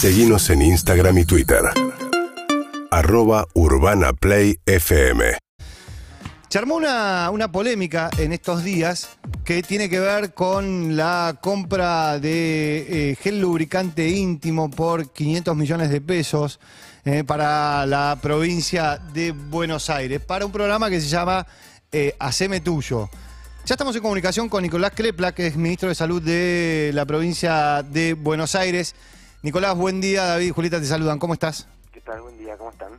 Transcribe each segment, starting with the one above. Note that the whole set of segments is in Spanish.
Seguimos en Instagram y Twitter. Arroba Urbana Play FM. Se armó una, una polémica en estos días que tiene que ver con la compra de eh, gel lubricante íntimo por 500 millones de pesos eh, para la provincia de Buenos Aires, para un programa que se llama eh, Haceme Tuyo. Ya estamos en comunicación con Nicolás Clepla, que es ministro de Salud de la provincia de Buenos Aires. Nicolás, buen día. David y Julieta te saludan. ¿Cómo estás? ¿Qué tal? Buen día, ¿cómo están?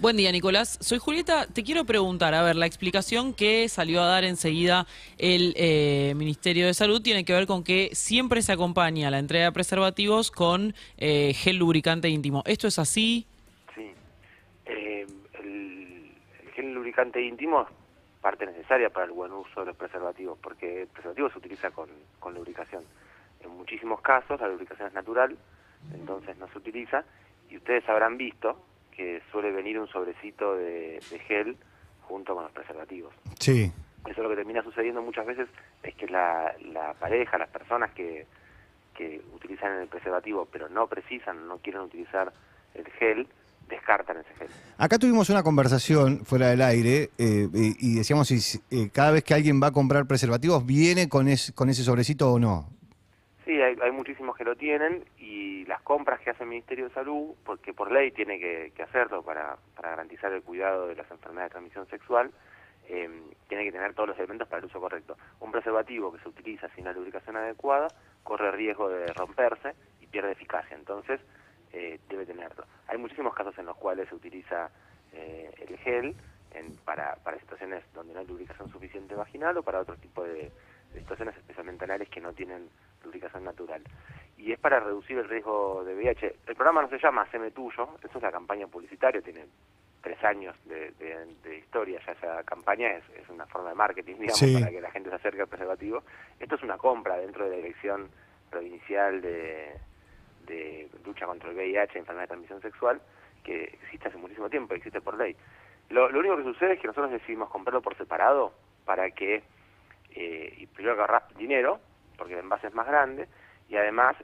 Buen día, Nicolás. Soy Julieta. Te quiero preguntar, a ver, la explicación que salió a dar enseguida el eh, Ministerio de Salud tiene que ver con que siempre se acompaña la entrega de preservativos con eh, gel lubricante íntimo. ¿Esto es así? Sí. Eh, el, el gel lubricante íntimo es parte necesaria para el buen uso de los preservativos, porque el preservativo se utiliza con, con lubricación. En muchísimos casos la lubricación es natural, entonces no se utiliza, y ustedes habrán visto que suele venir un sobrecito de, de gel junto con los preservativos. Sí. Eso lo que termina sucediendo muchas veces es que la, la pareja, las personas que, que utilizan el preservativo pero no precisan, no quieren utilizar el gel, descartan ese gel. Acá tuvimos una conversación fuera del aire eh, y, y decíamos si eh, cada vez que alguien va a comprar preservativos viene con, es- con ese sobrecito o no. Sí, hay, hay muchísimos que lo tienen y las compras que hace el Ministerio de Salud, porque por ley tiene que, hacerlo para, para garantizar el cuidado de las enfermedades de transmisión sexual, eh, tiene que tener todos los elementos para el uso correcto. Un preservativo que se utiliza sin la lubricación adecuada corre riesgo de romperse y pierde eficacia, entonces eh, debe tenerlo. Hay muchísimos casos en los cuales se utiliza eh, el gel en- para, para situaciones donde no hay lubricación suficiente vaginal o para otro tipo de, de situaciones especialmente anales que no tienen lubricación natural. Y es para reducir el riesgo de VIH. El programa no se llama Haceme Tuyo, eso es la campaña publicitaria, tiene tres años de, de- de historia ya esa campaña, es, es una forma de marketing, digamos, Sí. para que la gente se acerque al preservativo. Esto es una compra dentro de la Dirección Provincial de, de Lucha contra el VIH, Enfermedad de Transmisión Sexual, que existe hace muchísimo tiempo, existe por ley. Lo, lo único que sucede es que nosotros decidimos comprarlo por separado para que, eh, y primero que ahorrar dinero, porque el envase es más grande, y además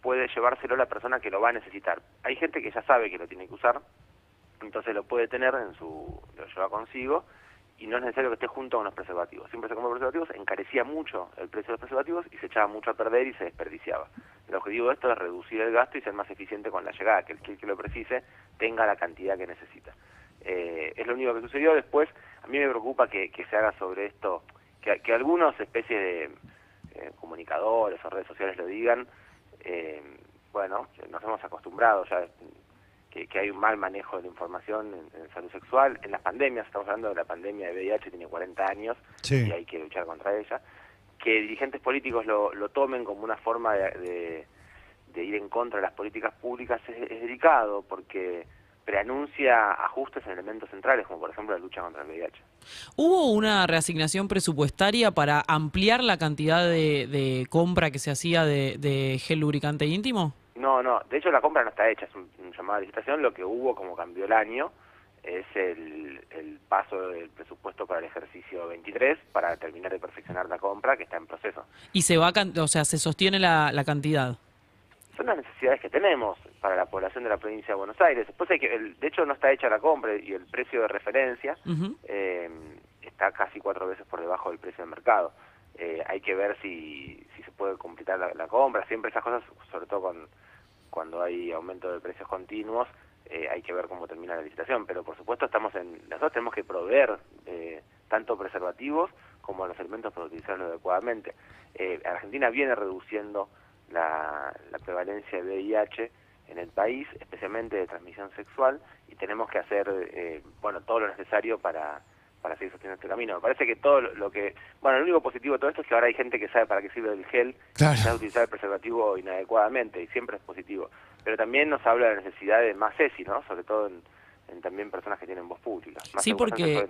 puede llevárselo la persona que lo va a necesitar. Hay gente que ya sabe que lo tiene que usar, entonces lo puede tener en su, lo lleva consigo, y no es necesario que esté junto con los preservativos. Siempre se compra preservativos, encarecía mucho el precio de los preservativos y se echaba mucho a perder y se desperdiciaba. El objetivo de esto es reducir el gasto y ser más eficiente con la llegada, que el que, lo precise tenga la cantidad que necesita. Eh, es lo único que sucedió. Después, a mí me preocupa que, se haga sobre esto, que, que algunos especies de eh, comunicadores o redes sociales lo digan. Eh, bueno, nos hemos acostumbrado ya que, que hay un mal manejo de la información en, en salud sexual. En las pandemias, estamos hablando de la pandemia de VIH, tiene 40 años Sí. y hay que luchar contra ella. Que dirigentes políticos lo, lo tomen como una forma de, de- de ir en contra de las políticas públicas es, es delicado porque preanuncia ajustes en elementos centrales, como por ejemplo la lucha contra el VIH. ¿Hubo una reasignación presupuestaria para ampliar la cantidad de, de compra que se hacía de, de gel lubricante íntimo? No, no, de hecho la compra no está hecha, es un, un llamado a licitación, lo que hubo como cambió el año es el, el paso del presupuesto para el ejercicio 23 para terminar de perfeccionar la compra que está en proceso. Y se va, o sea, se sostiene la, la cantidad. Son las necesidades que tenemos para la población de la provincia de Buenos Aires. Después hay que, el- de hecho no está hecha la compra y el precio de referencia eh, está casi cuatro veces por debajo del precio de mercado. Eh, hay que ver si, si se puede completar la, la compra. Siempre esas cosas, sobre todo con, cuando hay aumento de precios continuos, eh, hay que ver cómo termina la licitación. Pero por supuesto estamos en nosotros tenemos que proveer eh, tanto preservativos como los elementos para utilizarlos adecuadamente. Eh, Argentina viene reduciendo la, la prevalencia de VIH en el país, especialmente de transmisión sexual, y tenemos que hacer eh, bueno todo lo necesario para, para seguir sosteniendo este camino. Me parece que todo lo que... Bueno, lo único positivo de todo esto es que ahora hay gente que sabe para qué sirve el gel, Claro. y sabe utilizar el preservativo inadecuadamente, y siempre es positivo. Pero también nos habla de la necesidad de más ESI, ¿no? Sobre todo en, en también personas que tienen voz pública. Más Sí, porque.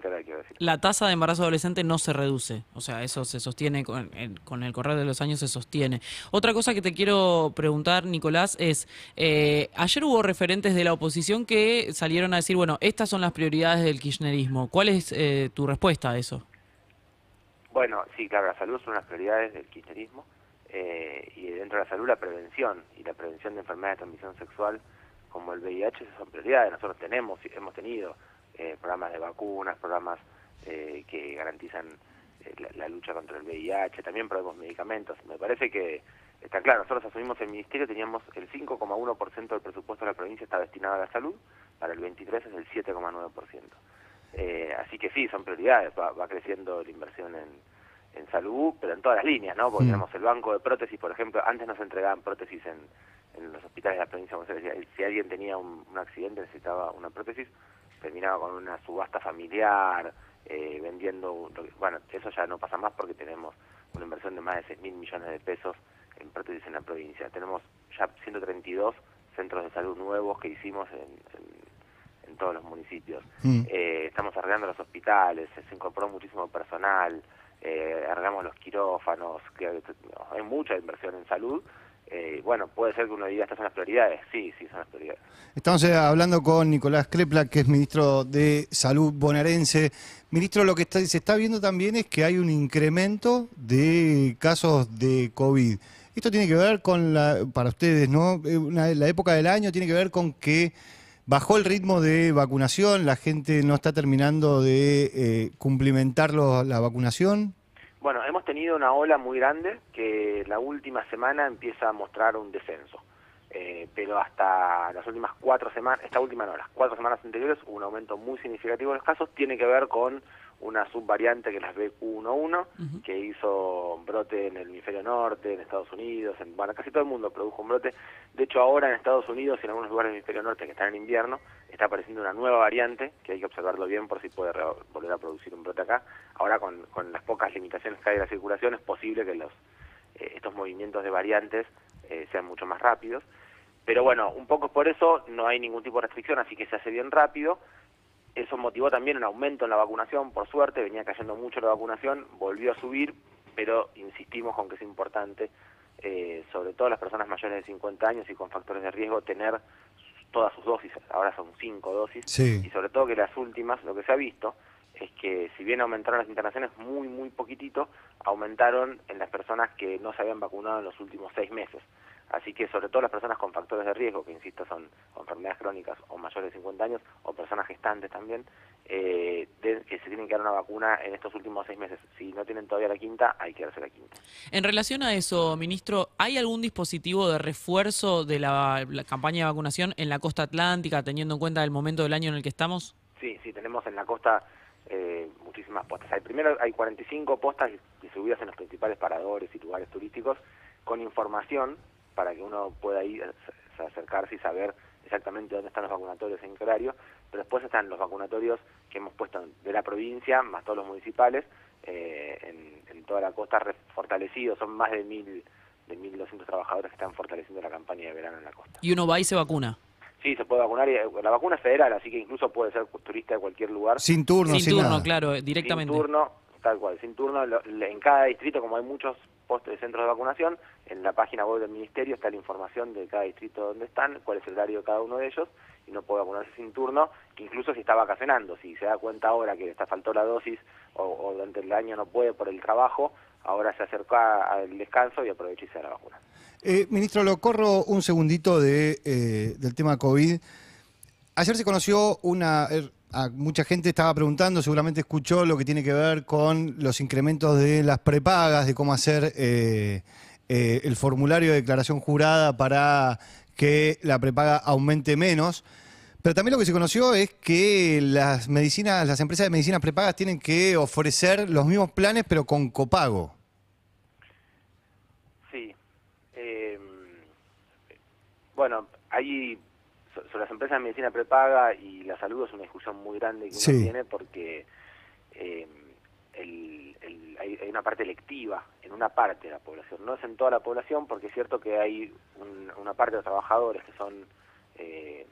La tasa de embarazo adolescente no se reduce, o sea, eso se sostiene con, en- con el correr de los años, se sostiene. Otra cosa que te quiero preguntar, Nicolás, es, eh, ayer hubo referentes de la oposición que salieron a decir, bueno, estas son las prioridades del kirchnerismo. ¿Cuál es eh, tu respuesta a eso? Bueno, sí, claro, la salud de las prioridades del kirchnerismo. eh, y dentro de la salud la prevención y la prevención de enfermedades de transmisión sexual como el VIH son prioridades. Nosotros tenemos, hemos tenido eh, programas de vacunas, programas eh, que garantizan la, la, lucha contra el VIH, también probamos medicamentos. Me parece que está claro, nosotros asumimos el ministerio, teníamos el 5,1% del presupuesto de la provincia está destinado a la salud, para el 23 es el 7,9%. Eh, así que sí, son prioridades, va, va creciendo la inversión en, en, salud, pero en todas las líneas, ¿no? Porque mm. tenemos el banco de prótesis, por ejemplo, antes nos entregaban prótesis en, en los hospitales de la provincia de Buenos Aires. Si alguien tenía un, un accidente, necesitaba una prótesis, terminaba con una subasta familiar, eh, vendiendo, bueno, eso ya no pasa más porque tenemos una inversión de más de 6 mil millones de pesos en prótesis en la provincia. Tenemos ya 132 centros de salud nuevos que hicimos en, en, en todos los municipios. Mm. Eh, estamos arreglando los hospitales, se incorporó muchísimo personal, eh, arreglamos los quirófanos, que hay mucha inversión en salud eh, bueno, puede ser que uno diga estas son las prioridades. Sí, sí, son las prioridades. Estamos eh, hablando con Nicolás Crepla, que es ministro de Salud bonaerense. Ministro, lo que está, se está viendo también es que hay un incremento de casos de COVID. Esto tiene que ver con, la, para ustedes, ¿no? Eh, una, la época del año tiene que ver con que bajó el ritmo de vacunación, la gente no está terminando de eh, cumplimentar la vacunación. Bueno, hemos tenido una ola muy grande que la última semana empieza a mostrar un descenso. Eh, pero hasta las últimas cuatro semanas, esta última no, las cuatro semanas anteriores hubo un aumento muy significativo de los casos, tiene que ver con una subvariante que es la BQ11, que hizo un brote en el hemisferio norte, en Estados Unidos, en, bueno, casi todo el mundo produjo un brote. De hecho, ahora en Estados Unidos y en algunos lugares del hemisferio norte que están en invierno, está apareciendo una nueva variante, que hay que observarlo bien por si puede volver a producir un brote acá. Ahora, con, con las pocas limitaciones que hay de la circulación, es posible que los eh, estos movimientos de variantes eh, sean mucho más rápidos. Pero bueno, un poco por eso no hay ningún tipo de restricción, así que se hace bien rápido eso motivó también un aumento en la vacunación, por suerte, venía cayendo mucho la vacunación, volvió a subir, pero insistimos con que es importante, eh, sobre todo las personas mayores de 50 años y con factores de riesgo, tener todas sus dosis, ahora son cinco dosis, y sobre todo que las últimas, lo que se ha visto, es que si bien aumentaron las internaciones muy, muy poquitito, aumentaron en las personas que no se habían vacunado en los últimos seis meses. Así que sobre todo las personas con factores de riesgo, que insisto son enfermedades crónicas o mayores de 50 años, o personas gestantes también, eh, de, que se tienen que dar una vacuna en estos últimos seis meses. Si no tienen todavía la quinta, hay que darse la quinta. En relación a eso, ministro, ¿hay algún dispositivo de refuerzo de la, la campaña de vacunación en la costa atlántica, teniendo en cuenta el momento del año en el que estamos? Sí, sí, tenemos en la costa eh, muchísimas postas. Hay, primero hay 45 postas distribuidas en los principales paradores y lugares turísticos con información para que uno pueda ir, acercarse y saber exactamente dónde están los vacunatorios en qué horario, pero después están los vacunatorios que hemos puesto de la provincia, más todos los municipales, eh, en, en, toda la costa fortalecidos, son más de mil de 1.200 trabajadores que están fortaleciendo la campaña de verano en la costa. ¿Y uno va y se vacuna? Sí, se puede vacunar. Y, eh, la vacuna es federal, así que incluso puede ser turista de cualquier lugar. Sin turno, sin, sin turno, nada. claro, directamente. Sin turno, tal cual, sin turno. En cada distrito, como hay muchos postes de centros de vacunación, en la página web del ministerio está la información de cada distrito donde están, cuál es el horario de cada uno de ellos, y no puede vacunarse sin turno, incluso si está vacacionando. Si se da cuenta ahora que le está faltó la dosis o, durante el año no puede por el trabajo, ahora se acerca al descanso y aprovecha y se da la vacuna. Eh, ministro, lo corro un segundito de, eh, del tema COVID. Ayer se conoció una... Mucha gente estaba preguntando, seguramente escuchó lo que tiene que ver con los incrementos de las prepagas, de cómo hacer eh, eh, el formulario de declaración jurada para que la prepaga aumente menos. Pero también lo que se conoció es que las medicinas, las empresas de medicinas prepagas tienen que ofrecer los mismos planes, pero con copago. Sí. Eh, bueno, hay sobre las empresas de medicina prepaga y la salud es una discusión muy grande que uno Sí. tiene porque eh, el, el- hay, hay una parte electiva en una parte de la población, no es en toda la población porque es cierto que hay un- una parte de los trabajadores que son eh,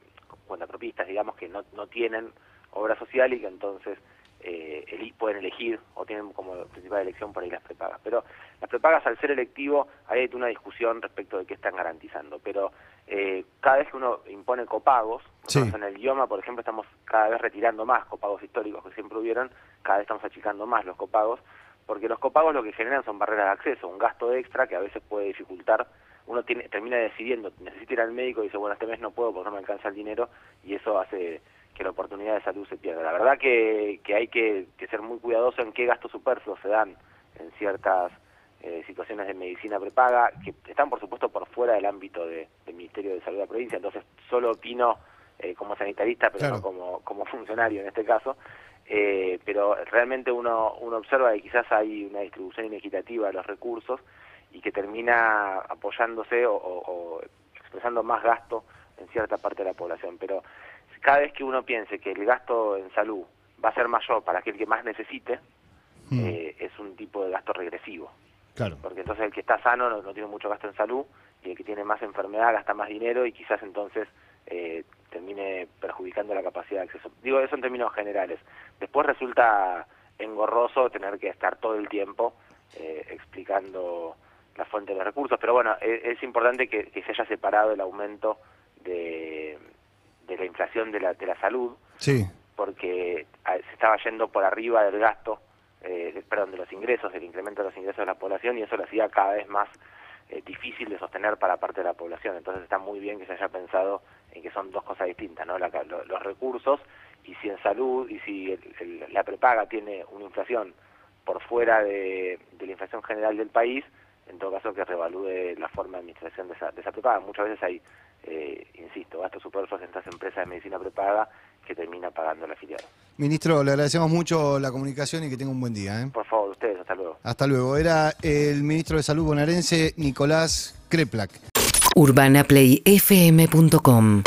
cuentapropistas, digamos, que no, no tienen obra social y que entonces eh, eli- pueden elegir o tienen como principal elección por ahí las prepagas. Pero las prepagas al ser electivo hay una discusión respecto de qué están garantizando, pero eh, cada vez que uno impone copagos, nosotros Sí. en el idioma, por ejemplo, estamos cada vez retirando más copagos históricos que siempre hubieron, cada vez estamos achicando más los copagos, porque los copagos lo que generan son barreras de acceso, un gasto extra que a veces puede dificultar, uno tiene, termina decidiendo, necesita ir al médico y dice, bueno, este mes no puedo porque no me alcanza el dinero y eso hace que la oportunidad de salud se pierda. La verdad que, que hay que, que ser muy cuidadoso en qué gastos superfluos se dan en ciertas eh, situaciones de medicina prepaga, que están por supuesto por fuera del ámbito de- del Ministerio de Salud de la provincia, entonces solo opino eh, como sanitarista, pero Claro. no como, como funcionario en este caso. Eh, pero realmente uno, uno observa que quizás hay una distribución inequitativa de los recursos y que termina apoyándose o, o- o expresando más gasto en cierta parte de la población. Pero cada vez que uno piense que el gasto en salud va a ser mayor para aquel que más necesite, Mm, eh, es un tipo de gasto regresivo. Claro. Porque entonces el que está sano no, no tiene mucho gasto en salud y el que tiene más enfermedad gasta más dinero y quizás entonces eh, termine perjudicando la capacidad de acceso. Digo eso en términos generales. Después resulta engorroso tener que estar todo el tiempo eh, explicando la fuente de los recursos, pero bueno, e- es, importante que, que se haya separado el aumento de, de la inflación de la, de la salud Sí, porque ah, se estaba yendo por arriba del gasto, perdón, de los ingresos, del incremento de los ingresos de la población y eso lo hacía cada vez más eh, difícil de sostener para parte de la población. Entonces está muy bien que se haya pensado en que son dos cosas distintas, ¿no? La lo- los recursos y si en salud y si el- el- la prepaga tiene una inflación por fuera de, de la inflación general del país, en todo caso que revalúe la forma de administración de esa, esa prepaga. Muchas veces hay, eh, insisto, gastos superfluos en estas empresas de medicina prepaga que termina pagando el afiliado. ministro, le agradecemos mucho la comunicación y que tenga un buen día. ¿eh? Por favor, ustedes, hasta luego. Hasta luego. Era el ministro de Salud bonaerense, Nicolás Kreplak. urbanaplayfm.com